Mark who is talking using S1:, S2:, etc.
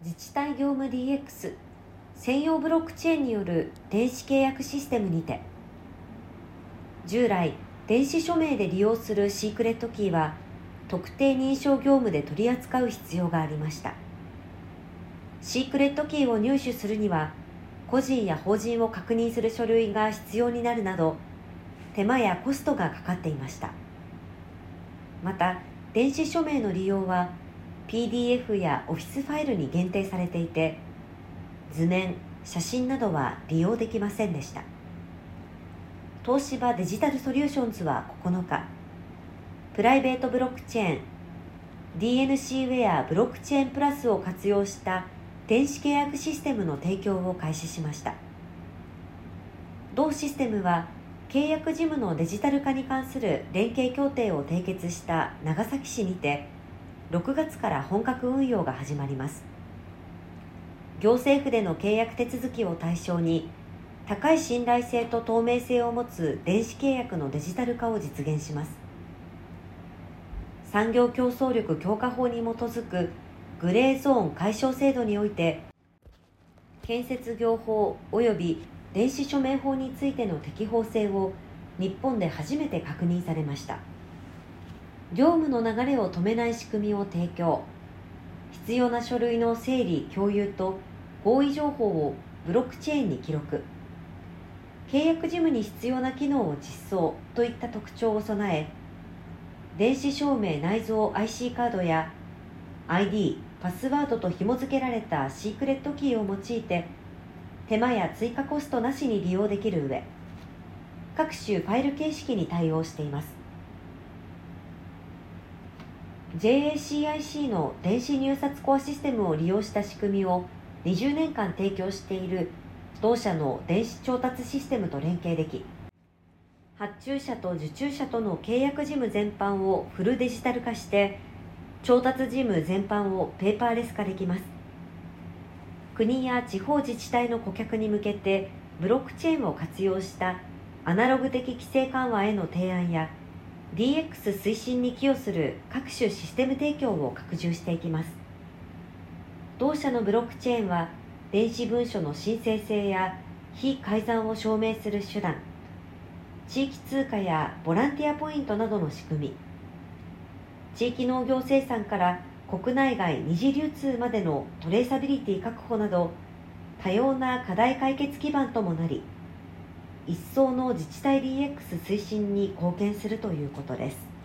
S1: 自治体業務 DX 専用ブロックチェーンによる電子契約システムにて従来電子署名で利用するシークレットキーは特定認証業務で取り扱う必要がありました。シークレットキーを入手するには個人や法人を確認する書類が必要になるなど手間やコストがかかっていました。また電子署名の利用は PDF やオフィスファイルに限定されていて図面写真などは利用できませんでした。東芝デジタルソリューションズは9日プライベートブロックチェーン DNC ウェアブロックチェーンプラスを活用した電子契約システムの提供を開始しました。同システムは契約事務のデジタル化に関する連携協定を締結した長崎市にて6月から本格運用が始まります。行政府での契約手続きを対象に高い信頼性と透明性を持つ電子契約のデジタル化を実現します。産業競争力強化法に基づくグレーゾーン解消制度において建設業法及び電子署名法についての適法性を日本で初めて確認されました。業務の流れを止めない仕組みを提供。必要な書類の整理共有と合意情報をブロックチェーンに記録。契約事務に必要な機能を実装といった特徴を備え電子証明内蔵 IC カードや ID パスワードと紐付けられたシークレットキーを用いて手間や追加コストなしに利用できる上各種ファイル形式に対応しています。JACIC の電子入札コアシステムを利用した仕組みを20年間提供している同社の電子調達システムと連携でき発注者と受注者との契約事務全般をフルデジタル化して調達事務全般をペーパーレス化できます。国や地方自治体の顧客に向けてブロックチェーンを活用したアナログ的規制緩和への提案や DX 推進に寄与する各種システム提供を拡充していきます。同社のブロックチェーンは電子文書の申請性や非改ざんを証明する手段地域通貨やボランティアポイントなどの仕組み地域農業生産から国内外二次流通までのトレーサビリティ確保など多様な課題解決基盤ともなり一層の自治体 DX 推進に貢献するということです。